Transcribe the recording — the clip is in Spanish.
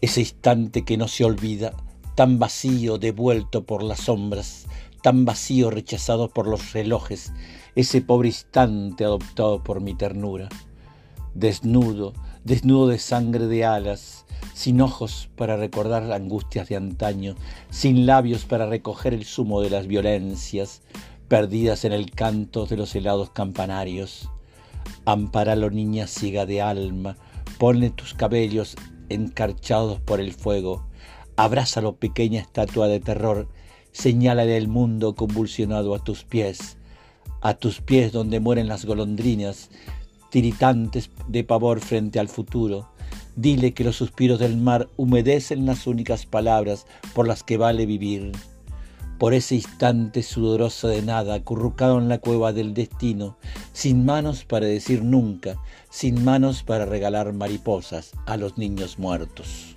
ese instante que no se olvida, tan vacío devuelto por las sombras, tan vacío rechazado por los relojes, ese pobre instante adoptado por mi ternura. Desnudo, desnudo de sangre de alas, sin ojos para recordar angustias de antaño, sin labios para recoger el zumo de las violencias, perdidas en el canto de los helados campanarios. Amparalo, niña ciega de alma, ponle tus cabellos encarchados por el fuego, abrázalo, pequeña estatua de terror, señálale el mundo convulsionado a tus pies, a tus pies donde mueren las golondrinas, tiritantes de pavor frente al futuro. Dile que los suspiros del mar humedecen las únicas palabras por las que vale vivir. Por ese instante sudoroso de nada, acurrucado en la cueva del destino, sin manos para decir nunca, sin manos para regalar mariposas a los niños muertos.